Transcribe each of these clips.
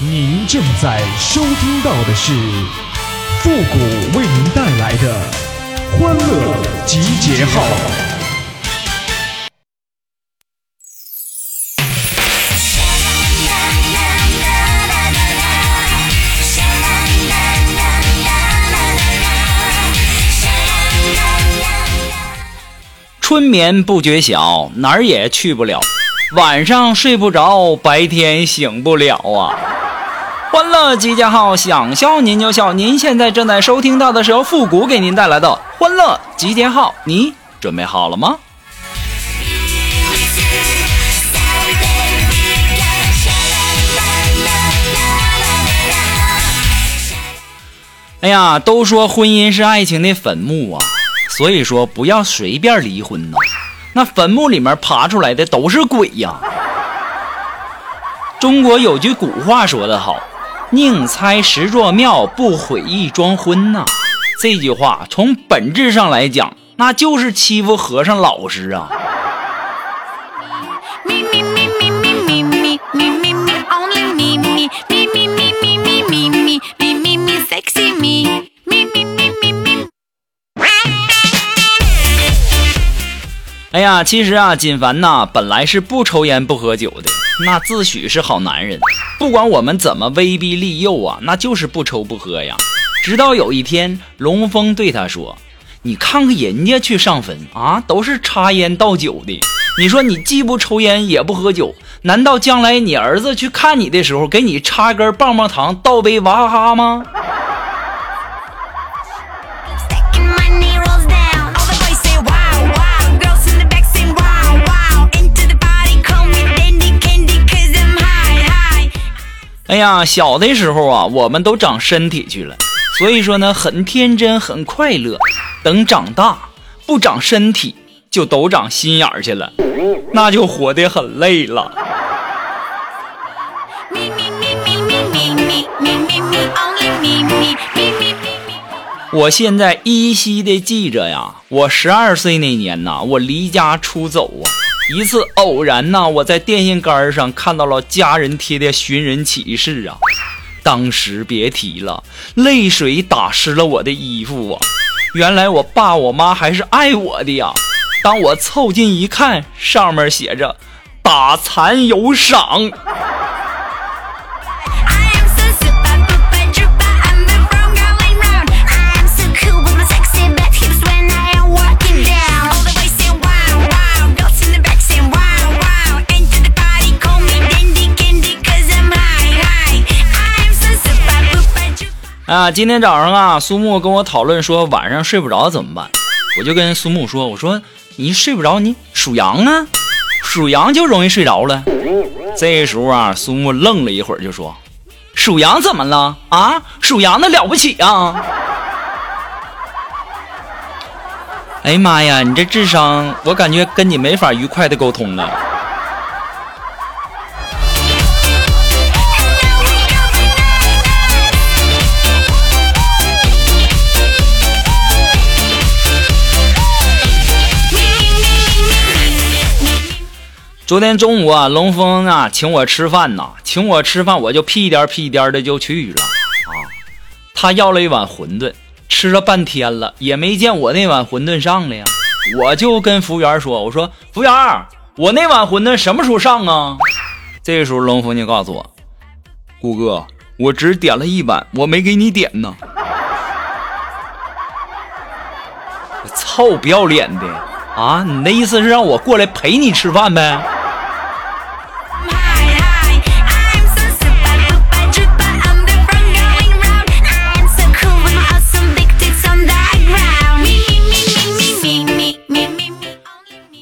您正在收听到的是复古为您带来的欢乐集结号。春眠不觉晓，哪儿也去不了。晚上睡不着，白天醒不了啊！欢乐集结号，想笑您就笑。您现在正在收听到的是由复古给您带来的欢乐集结号，你准备好了吗？哎呀，都说婚姻是爱情的坟墓啊，所以说不要随便离婚呐。那坟墓里面爬出来的都是鬼呀！中国有句古话说得好：“宁拆十座庙，不毁一桩婚”呐。这句话从本质上来讲，那就是欺负和尚老实啊！哎呀，其实啊，锦凡呐，本来是不抽烟不喝酒的，那自诩是好男人。不管我们怎么威逼利诱啊，那就是不抽不喝呀。直到有一天，龙峰对他说：“你看看人家去上坟啊，都是插烟倒酒的。你说你既不抽烟也不喝酒，难道将来你儿子去看你的时候，给你插根棒棒糖，倒杯娃哈哈吗？”呀，小的时候啊，我们都长身体去了，所以说呢，很天真，很快乐。等长大，不长身体，就都长心眼儿去了，那就活得很累了。我现在依稀的记着呀，我十二岁那年呐，我离家出走啊。一次偶然呐，我在电线杆上看到了家人贴的寻人启事啊，当时别提了，泪水打湿了我的衣服啊。原来我爸我妈还是爱我的呀。当我凑近一看，上面写着“打残有赏”。啊，今天早上啊，苏木跟我讨论说晚上睡不着怎么办，我就跟苏木说，我说你睡不着，你属羊啊，属羊就容易睡着了。这时候啊，苏木愣了一会儿，就说，属羊怎么了啊？属羊的了不起啊？哎呀妈呀，你这智商，我感觉跟你没法愉快的沟通了。昨天中午啊，龙峰啊请我吃饭呐，请我吃饭我就屁颠屁颠的就去了啊。他要了一碗馄饨，吃了半天了也没见我那碗馄饨上来呀。我就跟服务员说：“我说服务员，我那碗馄饨什么时候上啊？”这个时候龙峰就告诉我：“顾哥，我只点了一碗，我没给你点呢。”臭不要脸的啊！你的意思是让我过来陪你吃饭呗？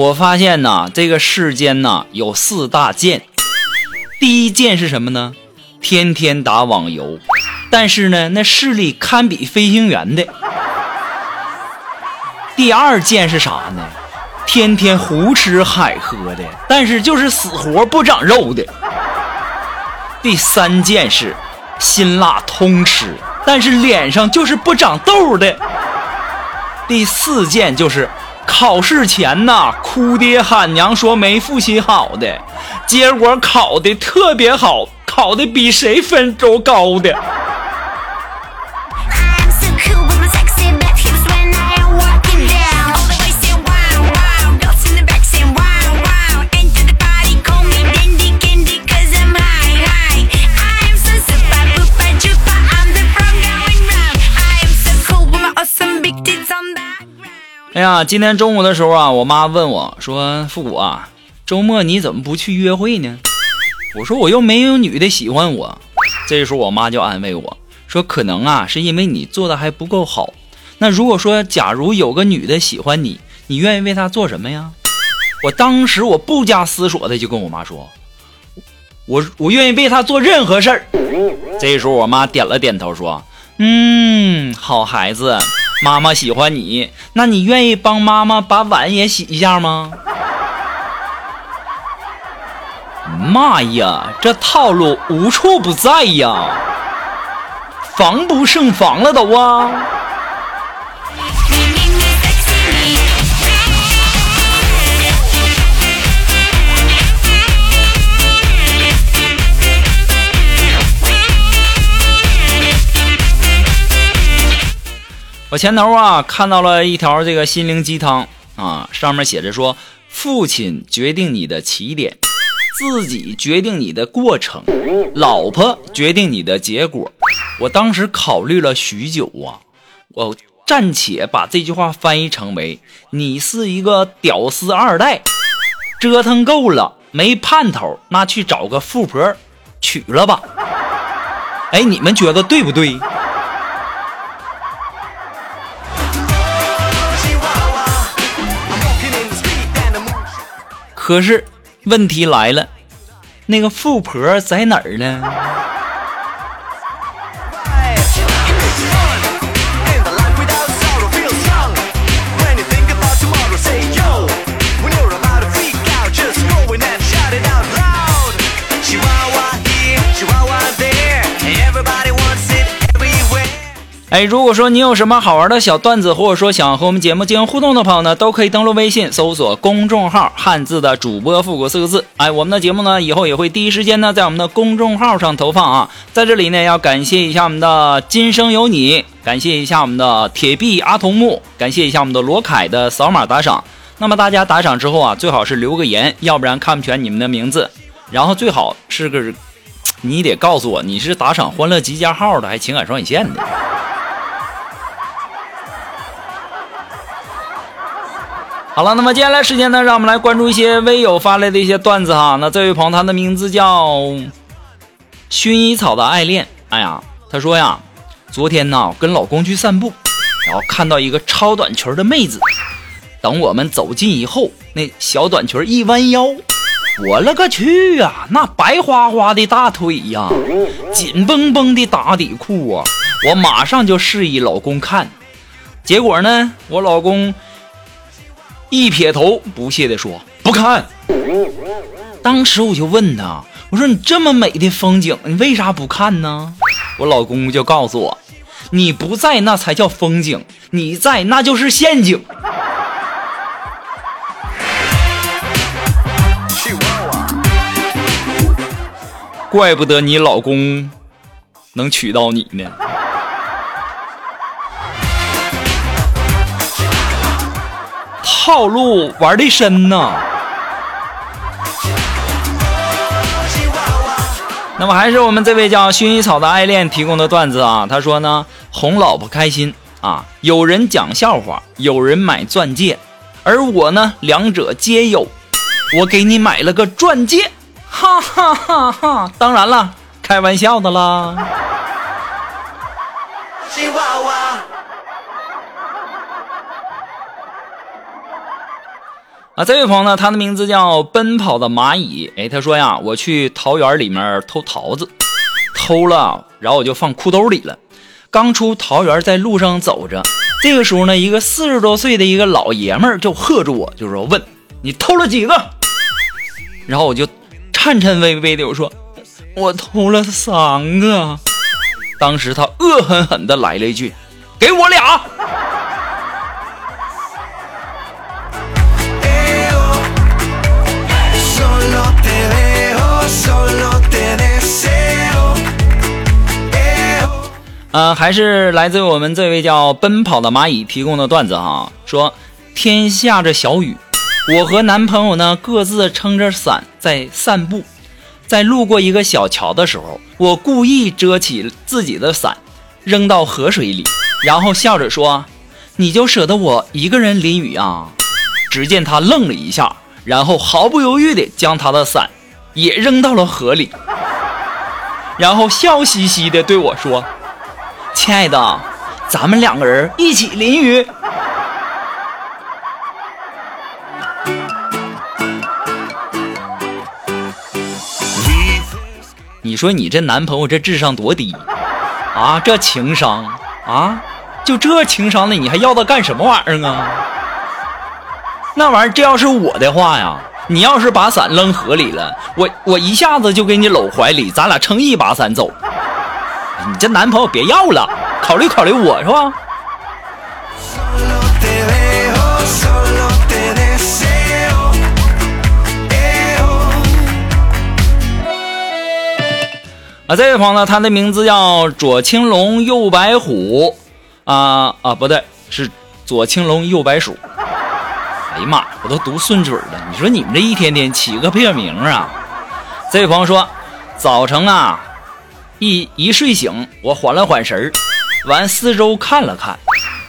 我发现呐，这个世间呐有四大贱。第一贱是什么呢？天天打网游，但是呢，那视力堪比飞行员的。第二贱是啥呢？天天胡吃海喝的，但是就是死活不长肉的。第三件是辛辣通吃，但是脸上就是不长痘的。第四件就是。考试前呐，哭爹喊娘说没复习好的，结果考的特别好，考的比谁分都高的。哎呀，今天中午的时候啊，我妈问我说：“复古啊，周末你怎么不去约会呢？”我说：“我又没有女的喜欢我。”这时候我妈就安慰我说：“可能啊，是因为你做的还不够好。那如果说，假如有个女的喜欢你，你愿意为她做什么呀？”我当时我不加思索的就跟我妈说：“我我愿意为她做任何事儿。”这时候我妈点了点头说：“嗯，好孩子。”妈妈喜欢你，那你愿意帮妈妈把碗也洗一下吗？妈呀，这套路无处不在呀，防不胜防了都啊！我前头啊看到了一条这个心灵鸡汤啊，上面写着说：父亲决定你的起点，自己决定你的过程，老婆决定你的结果。我当时考虑了许久啊，我暂且把这句话翻译成为：你是一个屌丝二代，折腾够了没盼头，那去找个富婆娶了吧。哎，你们觉得对不对？可是，问题来了，那个富婆在哪儿呢？哎，如果说你有什么好玩的小段子，或者说想和我们节目进行互动的朋友呢，都可以登录微信搜索公众号“汉字的主播复古”四个字。哎，我们的节目呢，以后也会第一时间呢在我们的公众号上投放啊。在这里呢，要感谢一下我们的今生有你，感谢一下我们的铁臂阿童木，感谢一下我们的罗凯的扫码打赏。那么大家打赏之后啊，最好是留个言，要不然看不全你们的名字。然后最好是个，你得告诉我你是打赏欢乐集结号的，还是情感双引线的。好了，那么接下来时间呢，让我们来关注一些微友发来的一些段子哈。那这位朋友，他的名字叫薰衣草的爱恋。哎呀，他说呀，昨天呢跟老公去散步，然后看到一个超短裙的妹子。等我们走近以后，那小短裙一弯腰，我勒个去呀，那白花花的大腿呀，紧绷绷的打底裤啊，我马上就示意老公看。结果呢，我老公。一撇头，不屑地说：“不看。”当时我就问他：“我说你这么美的风景，你为啥不看呢？”我老公就告诉我：“你不在那才叫风景，你在那就是陷阱。”怪不得你老公能娶到你呢。套路玩的深呐。那么还是我们这位叫薰衣草的爱恋提供的段子啊，他说呢，哄老婆开心啊，有人讲笑话，有人买钻戒，而我呢，两者皆有，我给你买了个钻戒，哈哈哈哈！当然了，开玩笑的啦。啊，这位朋友呢，他的名字叫奔跑的蚂蚁。哎，他说呀，我去桃园里面偷桃子，偷了，然后我就放裤兜里了。刚出桃园，在路上走着，这个时候呢，一个四十多岁的一个老爷们儿就喝住我，就说问你偷了几个？然后我就颤颤巍巍的我说我偷了三个。当时他恶狠狠的来了一句，给我俩。呃，还是来自我们这位叫奔跑的蚂蚁提供的段子哈，说天下着小雨，我和男朋友呢各自撑着伞在散步，在路过一个小桥的时候，我故意遮起自己的伞，扔到河水里，然后笑着说：“你就舍得我一个人淋雨啊？”只见他愣了一下，然后毫不犹豫地将他的伞也扔到了河里，然后笑嘻嘻地对我说。亲爱的，咱们两个人一起淋雨。你说你这男朋友这智商多低啊？这情商啊？就这情商的，你还要他干什么玩意儿啊？那玩意儿，这要是我的话呀，你要是把伞扔河里了，我我一下子就给你搂怀里，咱俩撑一把伞走。你这男朋友别要了，考虑考虑我是吧？啊，这位朋友呢，他的名字叫左青龙右白虎，啊啊，不对，是左青龙右白鼠。哎呀妈，我都读顺嘴了。你说你们这一天天起个破名啊？这位朋友说，早晨啊。一一睡醒，我缓了缓神儿，完四周看了看，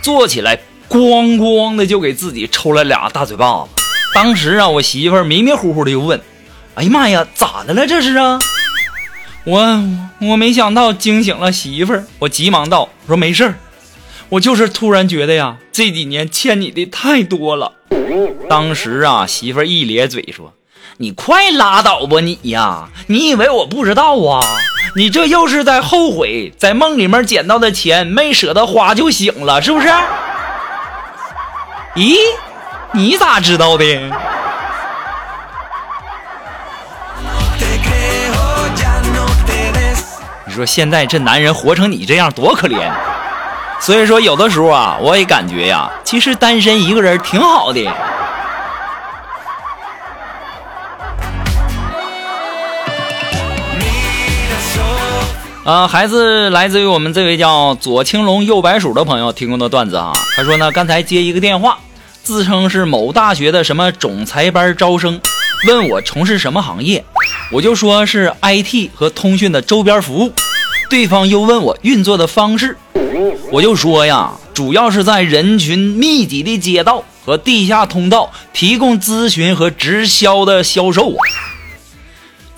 坐起来，咣咣的就给自己抽了俩大嘴巴子。当时啊，我媳妇儿迷迷糊糊的就问：“哎呀妈呀，咋的了这是啊？”我我没想到惊醒了媳妇儿，我急忙道：“说没事儿，我就是突然觉得呀，这几年欠你的太多了。”当时啊，媳妇儿一咧嘴说：“你快拉倒吧你呀，你以为我不知道啊？”你这又是在后悔，在梦里面捡到的钱没舍得花就醒了，是不是？咦，你咋知道的？你说现在这男人活成你这样多可怜。所以说，有的时候啊，我也感觉呀，其实单身一个人挺好的。呃，孩子来自于我们这位叫左青龙右白鼠的朋友提供的段子啊。他说呢，刚才接一个电话，自称是某大学的什么总裁班招生，问我从事什么行业，我就说是 IT 和通讯的周边服务。对方又问我运作的方式，我就说呀，主要是在人群密集的街道和地下通道提供咨询和直销的销售。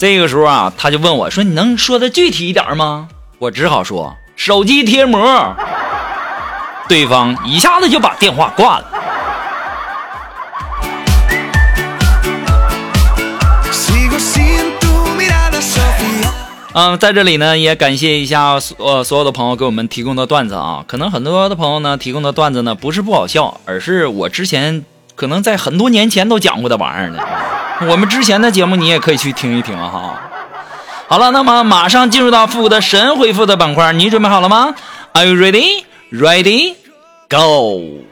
这个时候啊，他就问我说：“你能说的具体一点吗？”我只好说：“手机贴膜。”对方一下子就把电话挂了。嗯，在这里呢，也感谢一下所所有的朋友给我们提供的段子啊。可能很多的朋友呢提供的段子呢不是不好笑，而是我之前可能在很多年前都讲过的玩意儿呢。我们之前的节目你也可以去听一听哈。好了，那么马上进入到复古的神回复的板块，你准备好了吗？Are you ready? Ready? Go!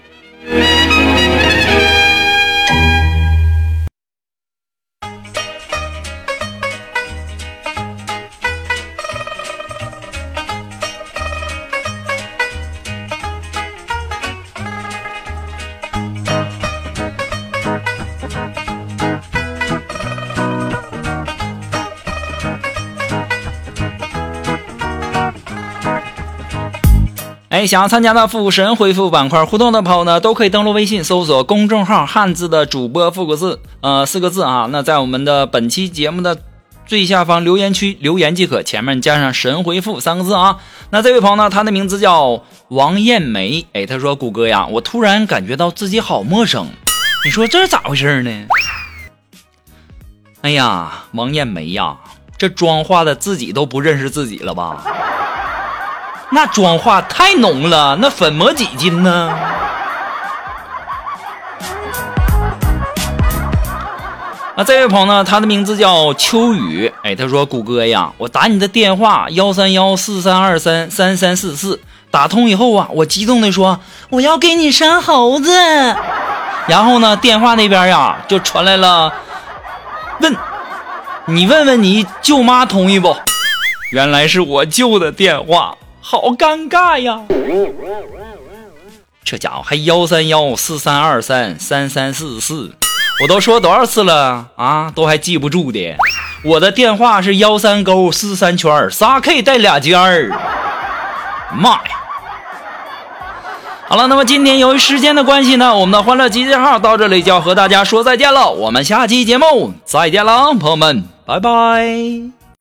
哎，想要参加到复神回复板块互动的朋友呢，都可以登录微信搜索公众号“汉字的主播复古字”呃四个字啊。那在我们的本期节目的最下方留言区留言即可，前面加上“神回复”三个字啊。那这位朋友呢，他的名字叫王艳梅。哎，他说：“谷歌呀，我突然感觉到自己好陌生，你说这是咋回事呢？”哎呀，王艳梅呀，这妆化的自己都不认识自己了吧？那妆化太浓了，那粉抹几斤呢？啊，这位朋友呢，他的名字叫秋雨。哎，他说：“谷歌呀，我打你的电话幺三幺四三二三三三四四，打通以后啊，我激动的说我要给你生猴子。然后呢，电话那边呀就传来了问，你问问你舅妈同意不？原来是我舅的电话。”好尴尬呀！这家伙还幺三幺四三二三三三四四，我都说多少次了啊，都还记不住的。我的电话是幺三勾四三圈仨 K 带俩尖儿。妈呀！好了，那么今天由于时间的关系呢，我们的欢乐集结号到这里就要和大家说再见了。我们下期节目再见了，朋友们，拜拜。